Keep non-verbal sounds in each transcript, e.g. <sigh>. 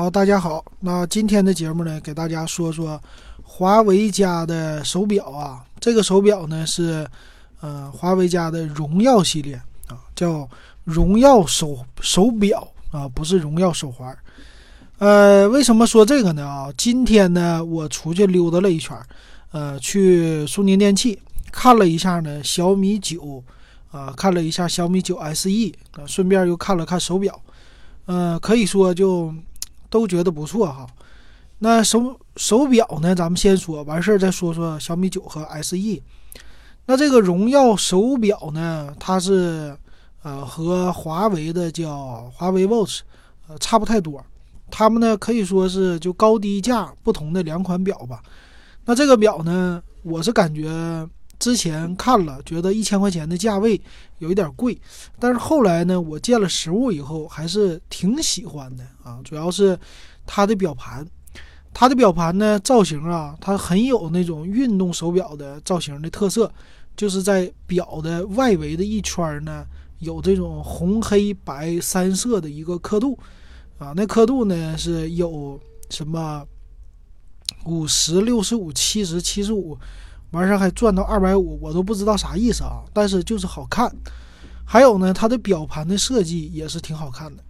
好，大家好。那今天的节目呢，给大家说说华为家的手表啊。这个手表呢是，呃，华为家的荣耀系列啊，叫荣耀手手表啊，不是荣耀手环。呃，为什么说这个呢？啊，今天呢，我出去溜达了一圈，呃，去苏宁电器看了一下呢，小米九啊，看了一下小米九 SE 啊，顺便又看了看手表，呃，可以说就。都觉得不错哈，那手手表呢？咱们先说完事儿再说说小米九和 SE。那这个荣耀手表呢，它是呃和华为的叫华为 Watch 呃差不太多，它们呢可以说是就高低价不同的两款表吧。那这个表呢，我是感觉。之前看了，觉得一千块钱的价位有一点贵，但是后来呢，我见了实物以后还是挺喜欢的啊。主要是它的表盘，它的表盘呢造型啊，它很有那种运动手表的造型的特色，就是在表的外围的一圈呢有这种红黑白三色的一个刻度啊，那刻度呢是有什么五十六十五、七十、七十五。完事儿还赚到二百五，我都不知道啥意思啊！但是就是好看。还有呢，它的表盘的设计也是挺好看的。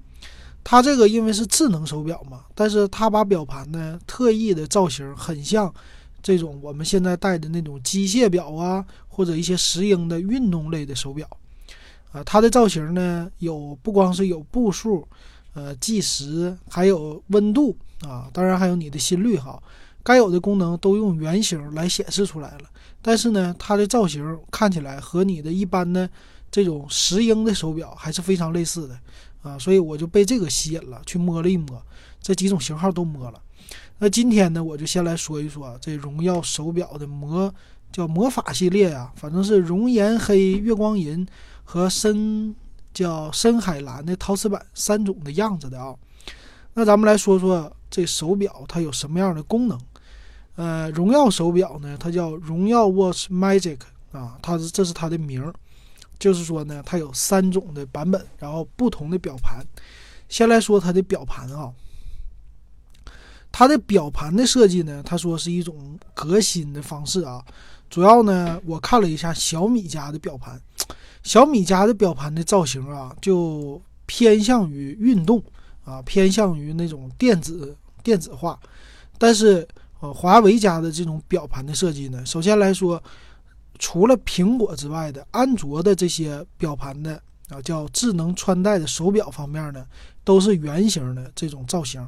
它这个因为是智能手表嘛，但是它把表盘呢特意的造型很像这种我们现在戴的那种机械表啊，或者一些石英的运动类的手表啊。它的造型呢有不光是有步数，呃，计时，还有温度啊，当然还有你的心率哈。该有的功能都用圆形来显示出来了，但是呢，它的造型看起来和你的一般的这种石英的手表还是非常类似的啊，所以我就被这个吸引了，去摸了一摸，这几种型号都摸了。那今天呢，我就先来说一说这荣耀手表的魔叫魔法系列啊，反正是熔岩黑、月光银和深叫深海蓝的陶瓷版三种的样子的啊。那咱们来说说这手表它有什么样的功能。呃，荣耀手表呢，它叫荣耀 Watch Magic 啊，它是这是它的名儿，就是说呢，它有三种的版本，然后不同的表盘。先来说它的表盘啊，它的表盘的设计呢，他说是一种革新的方式啊。主要呢，我看了一下小米家的表盘，小米家的表盘的造型啊，就偏向于运动啊，偏向于那种电子电子化，但是。呃，华为家的这种表盘的设计呢，首先来说，除了苹果之外的安卓的这些表盘的啊，叫智能穿戴的手表方面呢，都是圆形的这种造型，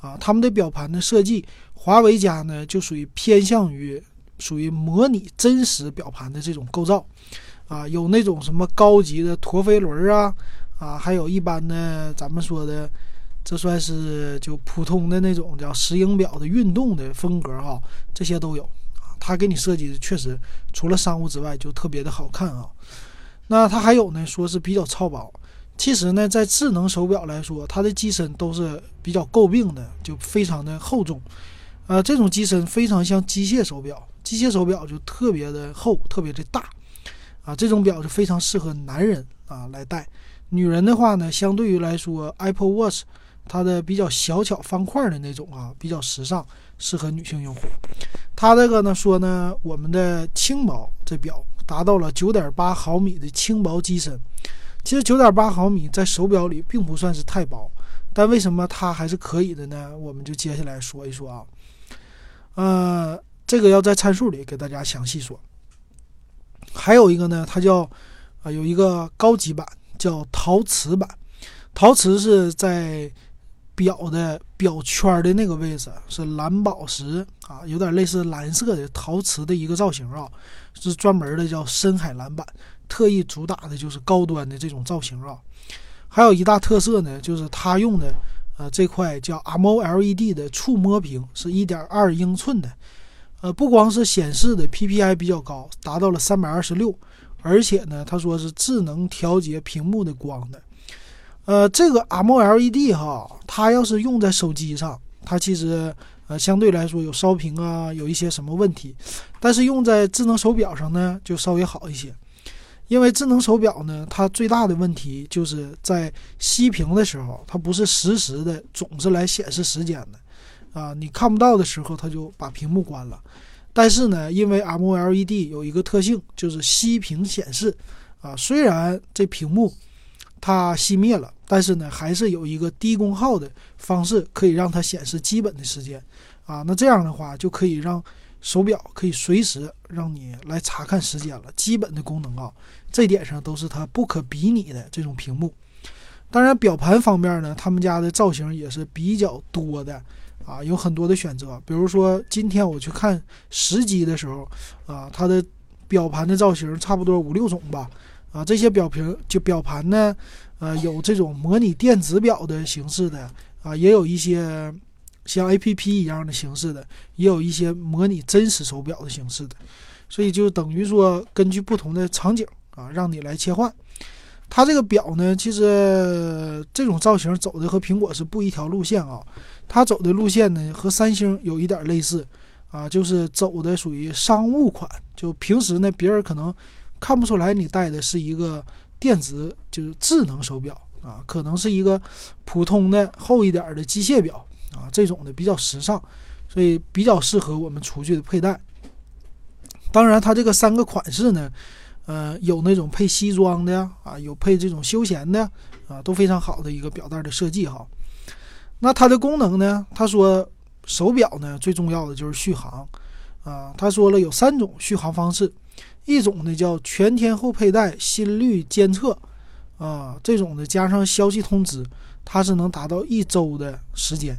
啊，他们的表盘的设计，华为家呢就属于偏向于属于模拟真实表盘的这种构造，啊，有那种什么高级的陀飞轮啊，啊，还有一般的咱们说的。这算是就普通的那种叫石英表的运动的风格哈，这些都有啊。它给你设计的确实除了商务之外就特别的好看啊。那它还有呢，说是比较超薄。其实呢，在智能手表来说，它的机身都是比较诟病的，就非常的厚重。呃，这种机身非常像机械手表，机械手表就特别的厚，特别的大啊。这种表就非常适合男人啊来戴。女人的话呢，相对于来说，Apple Watch。它的比较小巧方块的那种啊，比较时尚，适合女性用户。它这个呢说呢，我们的轻薄这表达到了九点八毫米的轻薄机身。其实九点八毫米在手表里并不算是太薄，但为什么它还是可以的呢？我们就接下来说一说啊。呃，这个要在参数里给大家详细说。还有一个呢，它叫啊有一个高级版叫陶瓷版，陶瓷是在。表的表圈的那个位置是蓝宝石啊，有点类似蓝色的陶瓷的一个造型啊，是专门的叫深海蓝版，特意主打的就是高端的这种造型啊。还有一大特色呢，就是它用的呃这块叫 AMOLED 的触摸屏，是一点二英寸的，呃不光是显示的 PPI 比较高，达到了三百二十六，而且呢，他说是智能调节屏幕的光的。呃，这个 M O L E D 哈，它要是用在手机上，它其实呃相对来说有烧屏啊，有一些什么问题。但是用在智能手表上呢，就稍微好一些，因为智能手表呢，它最大的问题就是在熄屏的时候，它不是实时的，总是来显示时间的，啊，你看不到的时候，它就把屏幕关了。但是呢，因为 M O L E D 有一个特性，就是熄屏显示，啊，虽然这屏幕它熄灭了，但是呢，还是有一个低功耗的方式可以让它显示基本的时间，啊，那这样的话就可以让。手表可以随时让你来查看时间了，基本的功能啊，这点上都是它不可比拟的这种屏幕。当然，表盘方面呢，他们家的造型也是比较多的啊，有很多的选择。比如说今天我去看时机的时候啊，它的表盘的造型差不多五六种吧啊，这些表屏就表盘呢，呃，有这种模拟电子表的形式的啊，也有一些。像 A P P 一样的形式的，也有一些模拟真实手表的形式的，所以就等于说根据不同的场景啊，让你来切换。它这个表呢，其实这种造型走的和苹果是不一条路线啊。它走的路线呢，和三星有一点类似啊，就是走的属于商务款。就平时呢，别人可能看不出来你戴的是一个电子就是智能手表啊，可能是一个普通的厚一点的机械表。啊，这种的比较时尚，所以比较适合我们出去的佩戴。当然，它这个三个款式呢，呃，有那种配西装的呀，啊，有配这种休闲的，啊，都非常好的一个表带的设计哈。那它的功能呢？他说手表呢最重要的就是续航，啊，他说了有三种续航方式，一种呢叫全天候佩戴心率监测，啊，这种的加上消息通知，它是能达到一周的时间。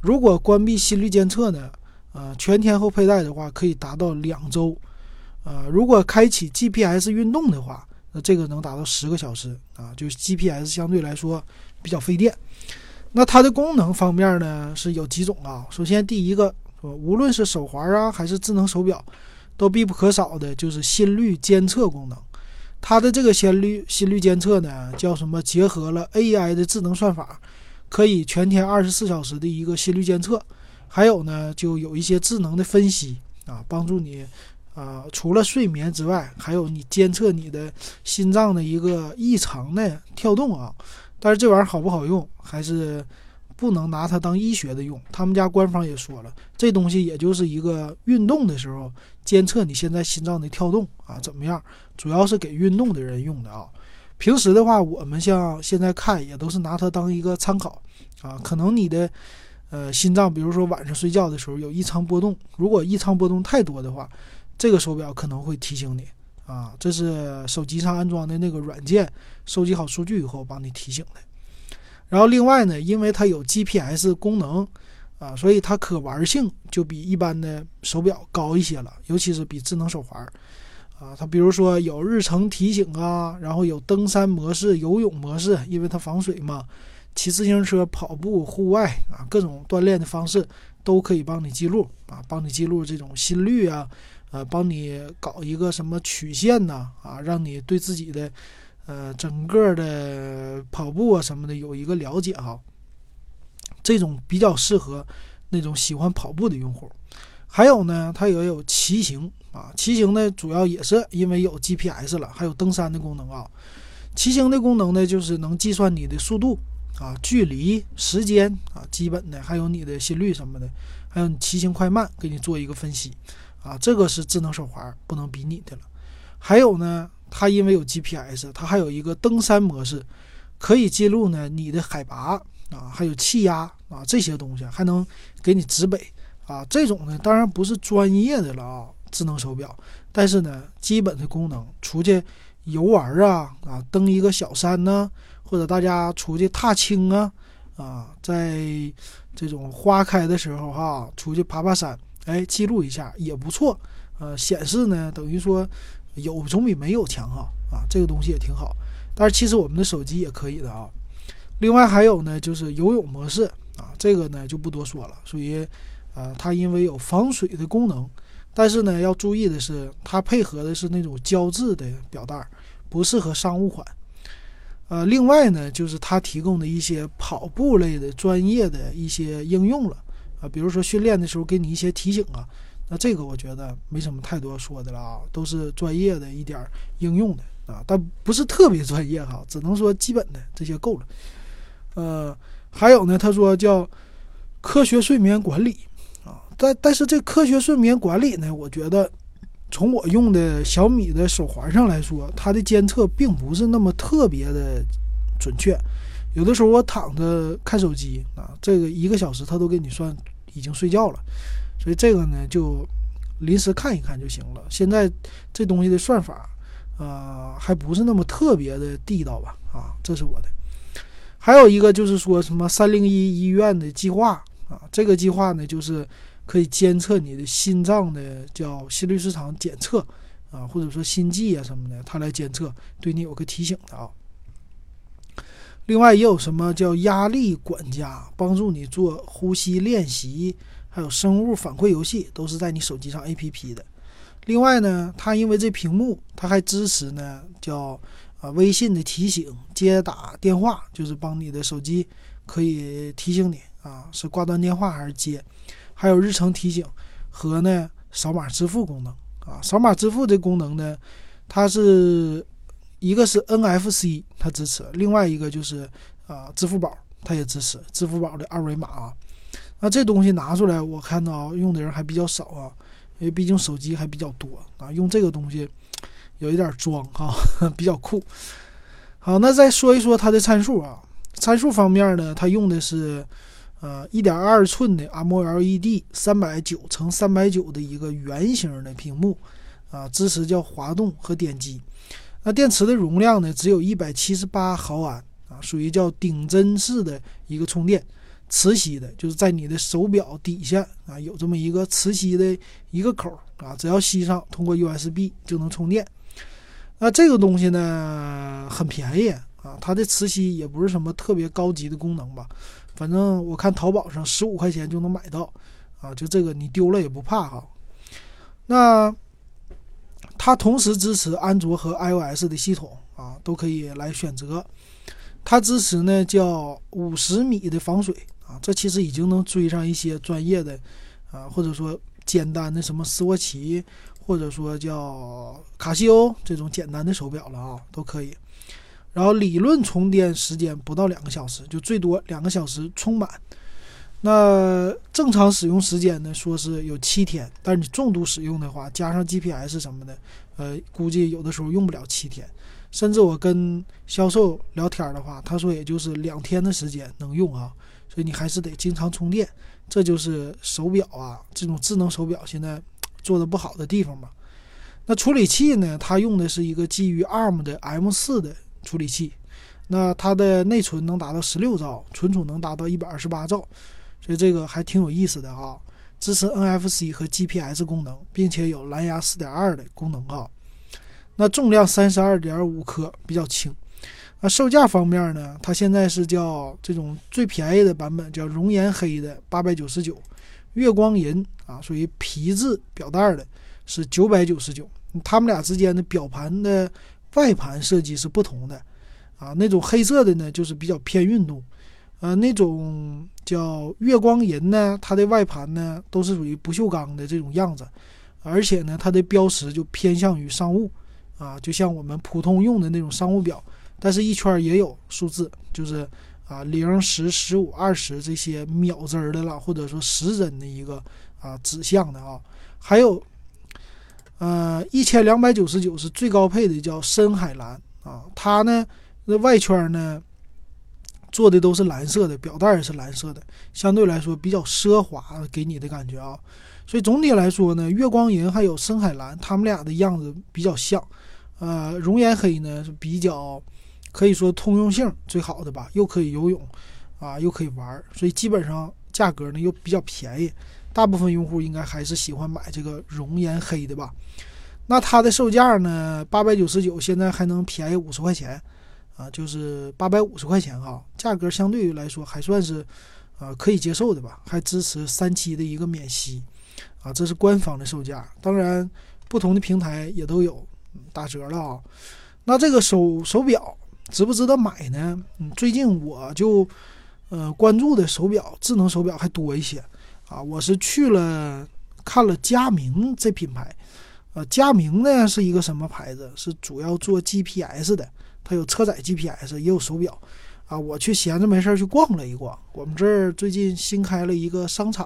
如果关闭心率监测呢？呃，全天候佩戴的话可以达到两周。呃，如果开启 GPS 运动的话，那这个能达到十个小时啊。就是 GPS 相对来说比较费电。那它的功能方面呢是有几种啊？首先第一个，无论是手环啊还是智能手表，都必不可少的就是心率监测功能。它的这个心率心率监测呢，叫什么？结合了 AI 的智能算法。可以全天二十四小时的一个心率监测，还有呢，就有一些智能的分析啊，帮助你啊，除了睡眠之外，还有你监测你的心脏的一个异常的跳动啊。但是这玩意儿好不好用，还是不能拿它当医学的用。他们家官方也说了，这东西也就是一个运动的时候监测你现在心脏的跳动啊怎么样，主要是给运动的人用的啊。平时的话，我们像现在看也都是拿它当一个参考啊。可能你的呃心脏，比如说晚上睡觉的时候有异常波动，如果异常波动太多的话，这个手表可能会提醒你啊。这是手机上安装的那个软件，收集好数据以后帮你提醒的。然后另外呢，因为它有 GPS 功能啊，所以它可玩性就比一般的手表高一些了，尤其是比智能手环。啊，它比如说有日程提醒啊，然后有登山模式、游泳模式，因为它防水嘛。骑自行车、跑步、户外啊，各种锻炼的方式都可以帮你记录啊，帮你记录这种心率啊，呃，帮你搞一个什么曲线呐啊，让你对自己的呃整个的跑步啊什么的有一个了解哈。这种比较适合那种喜欢跑步的用户。还有呢，它也有骑行啊，骑行呢主要也是因为有 GPS 了，还有登山的功能啊。骑行的功能呢，就是能计算你的速度啊、距离、时间啊，基本的还有你的心率什么的，还有你骑行快慢，给你做一个分析啊。这个是智能手环不能比拟的了。还有呢，它因为有 GPS，它还有一个登山模式，可以记录呢你的海拔啊，还有气压啊这些东西，还能给你指北。啊，这种呢当然不是专业的了啊，智能手表，但是呢，基本的功能，出去游玩啊啊，登一个小山呢，或者大家出去踏青啊啊，在这种花开的时候哈，出去爬爬山，哎，记录一下也不错。呃，显示呢，等于说有总比没有强哈啊，这个东西也挺好。但是其实我们的手机也可以的啊。另外还有呢，就是游泳模式啊，这个呢就不多说了，属于。啊，它因为有防水的功能，但是呢，要注意的是，它配合的是那种胶质的表带，不适合商务款。呃，另外呢，就是它提供的一些跑步类的专业的一些应用了啊，比如说训练的时候给你一些提醒啊，那这个我觉得没什么太多说的了啊，都是专业的一点应用的。啊，但不是特别专业哈，只能说基本的这些够了。呃，还有呢，他说叫科学睡眠管理啊，但但是这科学睡眠管理呢，我觉得从我用的小米的手环上来说，它的监测并不是那么特别的准确。有的时候我躺着看手机啊，这个一个小时它都给你算已经睡觉了，所以这个呢就临时看一看就行了。现在这东西的算法，呃，还不是那么特别的地道吧？啊，这是我的。还有一个就是说什么三零一医院的计划啊，这个计划呢就是可以监测你的心脏的叫心律失常检测啊，或者说心悸啊什么的，它来监测，对你有个提醒的啊。另外也有什么叫压力管家，帮助你做呼吸练习，还有生物反馈游戏，都是在你手机上 APP 的。另外呢，它因为这屏幕，它还支持呢叫啊微信的提醒、接打电话，就是帮你的手机可以提醒你啊是挂断电话还是接，还有日程提醒和呢扫码支付功能啊。扫码支付这功能呢，它是。一个是 NFC，它支持；另外一个就是啊，支付宝它也支持支付宝的二维码啊。那这东西拿出来，我看到用的人还比较少啊，因为毕竟手机还比较多啊，用这个东西有一点装哈，比较酷。好，那再说一说它的参数啊，参数方面呢，它用的是呃1.2寸的 AMOLED 三百九乘三百九的一个圆形的屏幕啊，支持叫滑动和点击。那电池的容量呢，只有一百七十八毫安啊，属于叫顶针式的一个充电，磁吸的，就是在你的手表底下啊，有这么一个磁吸的一个口啊，只要吸上，通过 USB 就能充电。那这个东西呢，很便宜啊，它的磁吸也不是什么特别高级的功能吧，反正我看淘宝上十五块钱就能买到啊，就这个你丢了也不怕哈。那。它同时支持安卓和 iOS 的系统啊，都可以来选择。它支持呢叫五十米的防水啊，这其实已经能追上一些专业的啊，或者说简单的什么斯沃琪，或者说叫卡西欧这种简单的手表了啊，都可以。然后理论充电时间不到两个小时，就最多两个小时充满。那正常使用时间呢？说是有七天，但是你重度使用的话，加上 GPS 什么的，呃，估计有的时候用不了七天。甚至我跟销售聊天的话，他说也就是两天的时间能用啊。所以你还是得经常充电，这就是手表啊这种智能手表现在做的不好的地方嘛。那处理器呢？它用的是一个基于 ARM 的 M4 的处理器，那它的内存能达到十六兆，存储能达到一百二十八兆。所以这个还挺有意思的哈，支持 NFC 和 GPS 功能，并且有蓝牙4.2的功能哈。那重量32.5克，比较轻。那售价方面呢，它现在是叫这种最便宜的版本，叫熔岩黑的899，月光银啊，属于皮质表带的，是999。它们俩之间的表盘的外盘设计是不同的啊，那种黑色的呢，就是比较偏运动。呃，那种叫月光银呢，它的外盘呢都是属于不锈钢的这种样子，而且呢，它的标识就偏向于商务，啊，就像我们普通用的那种商务表，但是一圈也有数字，就是啊零、十、十五、二十这些秒针的了，或者说时针的一个啊指向的啊，还有呃一千两百九十九是最高配的，叫深海蓝啊，它呢那外圈呢。做的都是蓝色的，表带也是蓝色的，相对来说比较奢华，给你的感觉啊。所以总体来说呢，月光银还有深海蓝，它们俩的样子比较像。呃，熔岩黑呢是比较可以说通用性最好的吧，又可以游泳啊，又可以玩，所以基本上价格呢又比较便宜。大部分用户应该还是喜欢买这个熔岩黑的吧。那它的售价呢，八百九十九，现在还能便宜五十块钱。啊，就是八百五十块钱哈，价格相对于来说还算是，呃，可以接受的吧，还支持三期的一个免息，啊，这是官方的售价，当然不同的平台也都有打折了啊。那这个手手表值不值得买呢？嗯，最近我就，呃，关注的手表智能手表还多一些，啊，我是去了看了佳明这品牌，呃，佳明呢是一个什么牌子？是主要做 GPS 的，它有车载 GPS，也有手表。啊，我去闲着没事去逛了一逛。我们这儿最近新开了一个商场，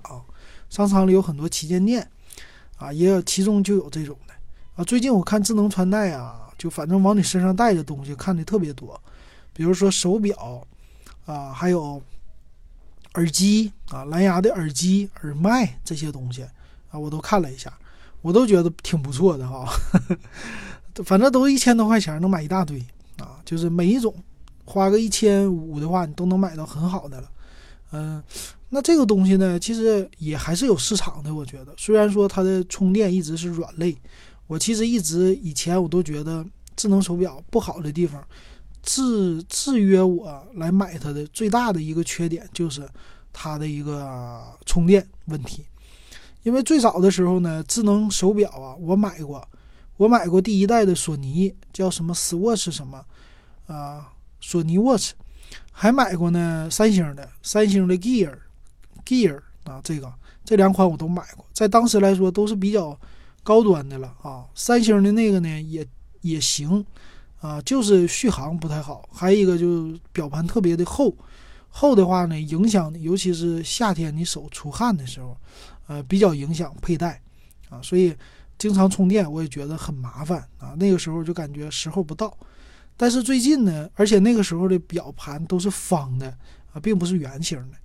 商场里有很多旗舰店，啊，也有其中就有这种的。啊，最近我看智能穿戴啊，就反正往你身上带的东西看的特别多，比如说手表，啊，还有耳机啊，蓝牙的耳机、耳麦这些东西啊，我都看了一下，我都觉得挺不错的哈。<laughs> 反正都一千多块钱能买一大堆啊，就是每一种。花个一千五的话，你都能买到很好的了。嗯，那这个东西呢，其实也还是有市场的。我觉得，虽然说它的充电一直是软肋，我其实一直以前我都觉得智能手表不好的地方，制制约我来买它的最大的一个缺点就是它的一个充电问题。因为最早的时候呢，智能手表啊，我买过，我买过第一代的索尼，叫什么 Swatch 什么啊。索尼 Watch，还买过呢，三星的，三星的 Gear，Gear 啊，这个这两款我都买过，在当时来说都是比较高端的了啊。三星的那个呢也也行啊，就是续航不太好，还有一个就是表盘特别的厚，厚的话呢影响，尤其是夏天你手出汗的时候，呃，比较影响佩戴啊，所以经常充电我也觉得很麻烦啊。那个时候就感觉时候不到。但是最近呢，而且那个时候的表盘都是方的啊，并不是圆形的，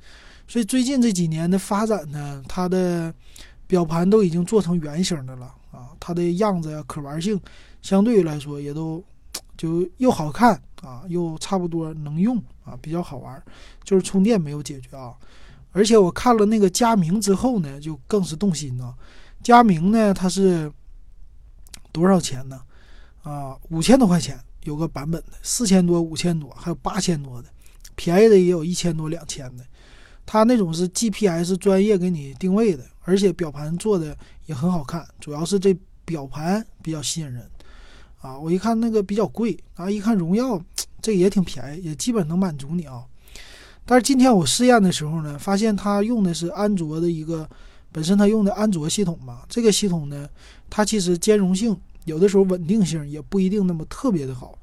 所以最近这几年的发展呢，它的表盘都已经做成圆形的了啊，它的样子呀、可玩性相对于来说也都就又好看啊，又差不多能用啊，比较好玩，就是充电没有解决啊。而且我看了那个佳明之后呢，就更是动心了。佳明呢，它是多少钱呢？啊，五千多块钱。有个版本的四千多、五千多，还有八千多的，便宜的也有一千多、两千的。它那种是 GPS 专业给你定位的，而且表盘做的也很好看，主要是这表盘比较吸引人啊。我一看那个比较贵啊，一看荣耀这也挺便宜，也基本能满足你啊。但是今天我试验的时候呢，发现它用的是安卓的一个，本身它用的安卓系统嘛，这个系统呢，它其实兼容性。有的时候稳定性也不一定那么特别的好，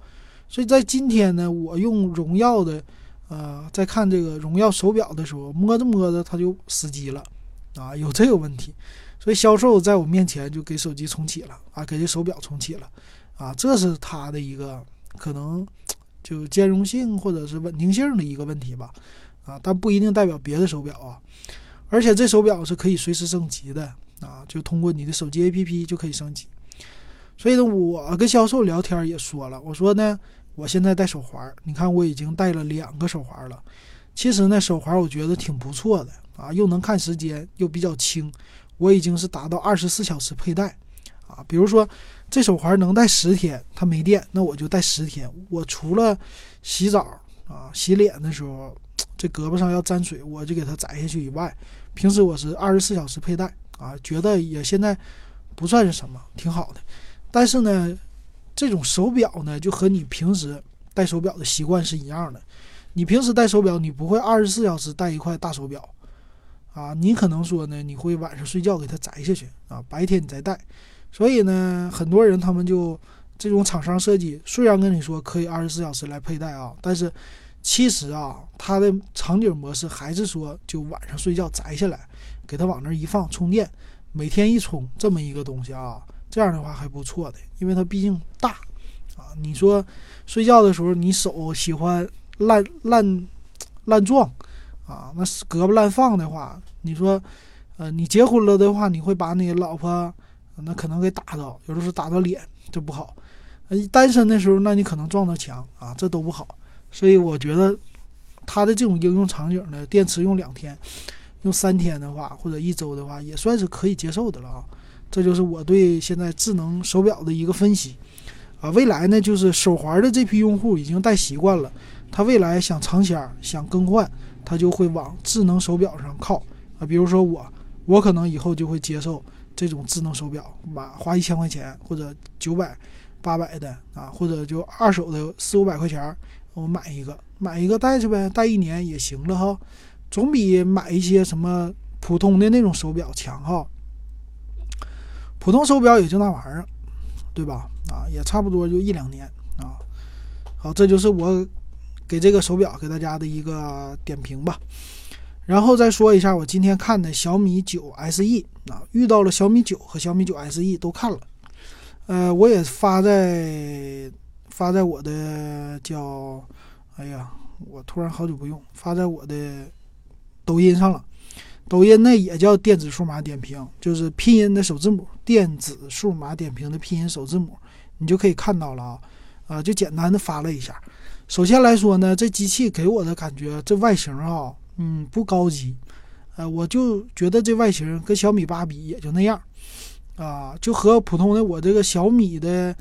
所以在今天呢，我用荣耀的，呃，在看这个荣耀手表的时候，摸着摸着它就死机了，啊，有这个问题，所以销售在我面前就给手机重启了，啊，给这手表重启了，啊，这是它的一个可能就兼容性或者是稳定性的一个问题吧，啊，但不一定代表别的手表啊，而且这手表是可以随时升级的，啊，就通过你的手机 APP 就可以升级。所以呢，我跟销售聊天也说了，我说呢，我现在戴手环，你看我已经戴了两个手环了。其实呢，手环我觉得挺不错的啊，又能看时间，又比较轻。我已经是达到二十四小时佩戴啊。比如说这手环能戴十天，它没电，那我就戴十天。我除了洗澡啊、洗脸的时候，这胳膊上要沾水，我就给它摘下去以外，平时我是二十四小时佩戴啊，觉得也现在不算是什么，挺好的。但是呢，这种手表呢，就和你平时戴手表的习惯是一样的。你平时戴手表，你不会二十四小时戴一块大手表，啊，你可能说呢，你会晚上睡觉给它摘下去啊，白天你再戴。所以呢，很多人他们就这种厂商设计，虽然跟你说可以二十四小时来佩戴啊，但是其实啊，它的场景模式还是说就晚上睡觉摘下来，给它往那一放充电，每天一充这么一个东西啊。这样的话还不错的，因为它毕竟大，啊，你说睡觉的时候你手喜欢烂烂烂撞，啊，那胳膊烂放的话，你说，呃，你结婚了的话，你会把你老婆那可能给打到，有的时候打到脸就不好，呃，单身的时候，那你可能撞到墙啊，这都不好。所以我觉得它的这种应用场景呢，电池用两天，用三天的话，或者一周的话，也算是可以接受的了啊。这就是我对现在智能手表的一个分析，啊，未来呢，就是手环的这批用户已经戴习惯了，他未来想尝鲜、想更换，他就会往智能手表上靠，啊，比如说我，我可能以后就会接受这种智能手表，买花一千块钱或者九百、八百的啊，或者就二手的四五百块钱，我买一个，买一个戴着呗，戴一年也行了哈，总比买一些什么普通的那种手表强哈。普通手表也就那玩意儿对吧？啊，也差不多就一两年啊。好，这就是我给这个手表给大家的一个点评吧。然后再说一下我今天看的小米九 SE 啊，遇到了小米九和小米九 SE 都看了，呃，我也发在发在我的叫，哎呀，我突然好久不用，发在我的抖音上了。抖音那也叫电子数码点评，就是拼音的首字母，电子数码点评的拼音首字母，你就可以看到了啊，啊，就简单的发了一下。首先来说呢，这机器给我的感觉，这外形啊。嗯，不高级，呃，我就觉得这外形跟小米八比也就那样，啊，就和普通的我这个小米的，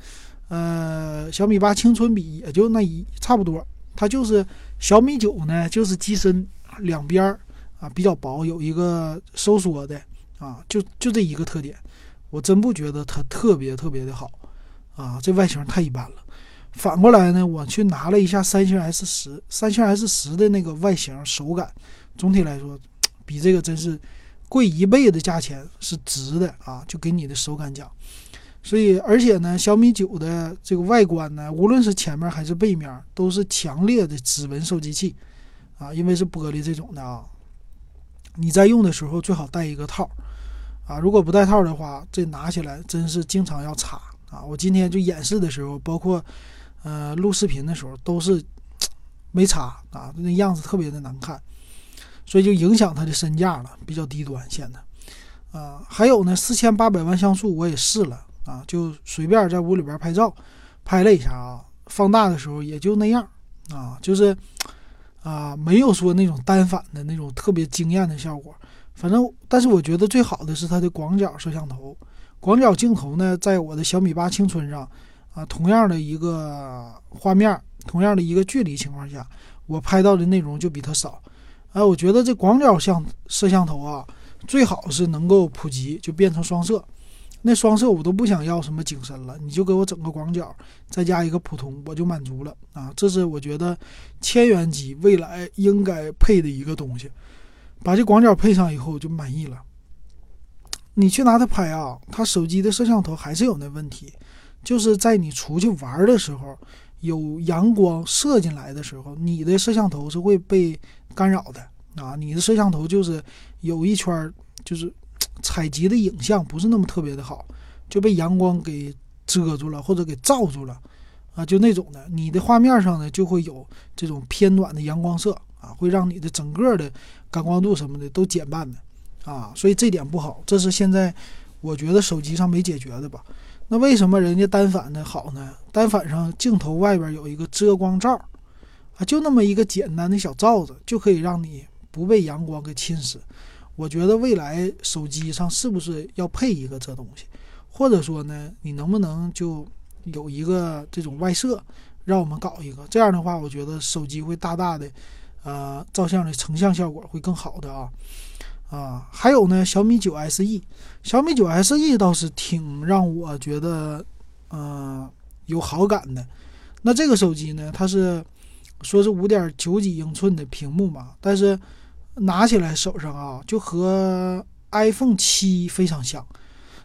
呃，小米八青春比也就那一差不多。它就是小米九呢，就是机身两边儿啊比较薄，有一个收缩的啊，就就这一个特点。我真不觉得它特别特别的好，啊，这外形太一般了。反过来呢，我去拿了一下三星 S 十，三星 S 十的那个外形手感，总体来说，比这个真是贵一倍的价钱是值的啊！就给你的手感讲，所以而且呢，小米九的这个外观呢，无论是前面还是背面，都是强烈的指纹收集器啊，因为是玻璃这种的啊。你在用的时候最好带一个套啊，如果不带套的话，这拿起来真是经常要擦啊。我今天就演示的时候，包括。呃，录视频的时候都是没插啊，那样子特别的难看，所以就影响它的身价了，比较低端现在。啊，还有呢，四千八百万像素我也试了啊，就随便在屋里边拍照，拍了一下啊，放大的时候也就那样啊，就是啊，没有说那种单反的那种特别惊艳的效果。反正，但是我觉得最好的是它的广角摄像头，广角镜头呢，在我的小米八青春上。啊，同样的一个画面，同样的一个距离情况下，我拍到的内容就比它少。哎，我觉得这广角相摄像头啊，最好是能够普及，就变成双摄。那双摄我都不想要什么景深了，你就给我整个广角，再加一个普通，我就满足了啊。这是我觉得千元机未来应该配的一个东西。把这广角配上以后就满意了。你去拿它拍啊，它手机的摄像头还是有那问题。就是在你出去玩的时候，有阳光射进来的时候，你的摄像头是会被干扰的啊！你的摄像头就是有一圈，就是 <tsk> 采集的影像不是那么特别的好，就被阳光给遮住了或者给照住了啊！就那种的，你的画面上呢就会有这种偏暖的阳光色啊，会让你的整个的感光度什么的都减半的啊！所以这点不好，这是现在我觉得手机上没解决的吧。那为什么人家单反的好呢？单反上镜头外边有一个遮光罩，啊，就那么一个简单的小罩子，就可以让你不被阳光给侵蚀。我觉得未来手机上是不是要配一个这东西，或者说呢，你能不能就有一个这种外设，让我们搞一个？这样的话，我觉得手机会大大的，呃，照相的成像效果会更好的啊。啊，还有呢，小米九 SE，小米九 SE 倒是挺让我觉得，呃，有好感的。那这个手机呢，它是说是五点九几英寸的屏幕嘛，但是拿起来手上啊，就和 iPhone 七非常像。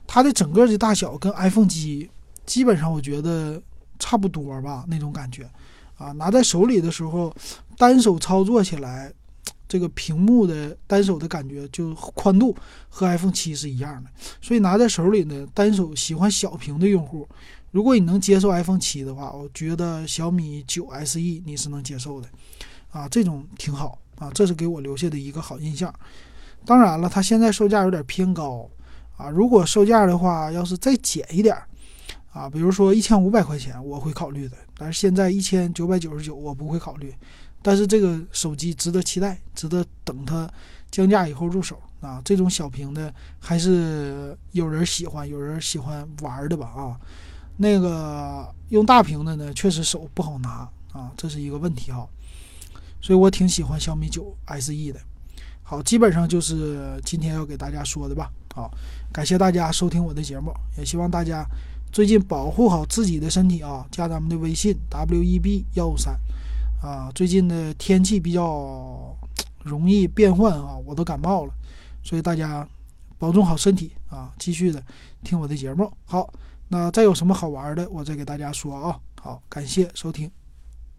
它的整个的大小跟 iPhone 七基本上我觉得差不多吧，那种感觉。啊，拿在手里的时候，单手操作起来。这个屏幕的单手的感觉就宽度和 iPhone 七是一样的，所以拿在手里呢，单手喜欢小屏的用户，如果你能接受 iPhone 七的话，我觉得小米九 SE 你是能接受的，啊，这种挺好啊，这是给我留下的一个好印象。当然了，它现在售价有点偏高啊，如果售价的话，要是再减一点啊，比如说一千五百块钱，我会考虑的，但是现在一千九百九十九，我不会考虑。但是这个手机值得期待，值得等它降价以后入手啊！这种小屏的还是有人喜欢，有人喜欢玩的吧啊！那个用大屏的呢，确实手不好拿啊，这是一个问题哈。所以我挺喜欢小米九 SE 的。好，基本上就是今天要给大家说的吧。好，感谢大家收听我的节目，也希望大家最近保护好自己的身体啊！加咱们的微信 web 幺五三。啊，最近的天气比较容易变换啊，我都感冒了，所以大家保重好身体啊，继续的听我的节目。好，那再有什么好玩的，我再给大家说啊。好，感谢收听。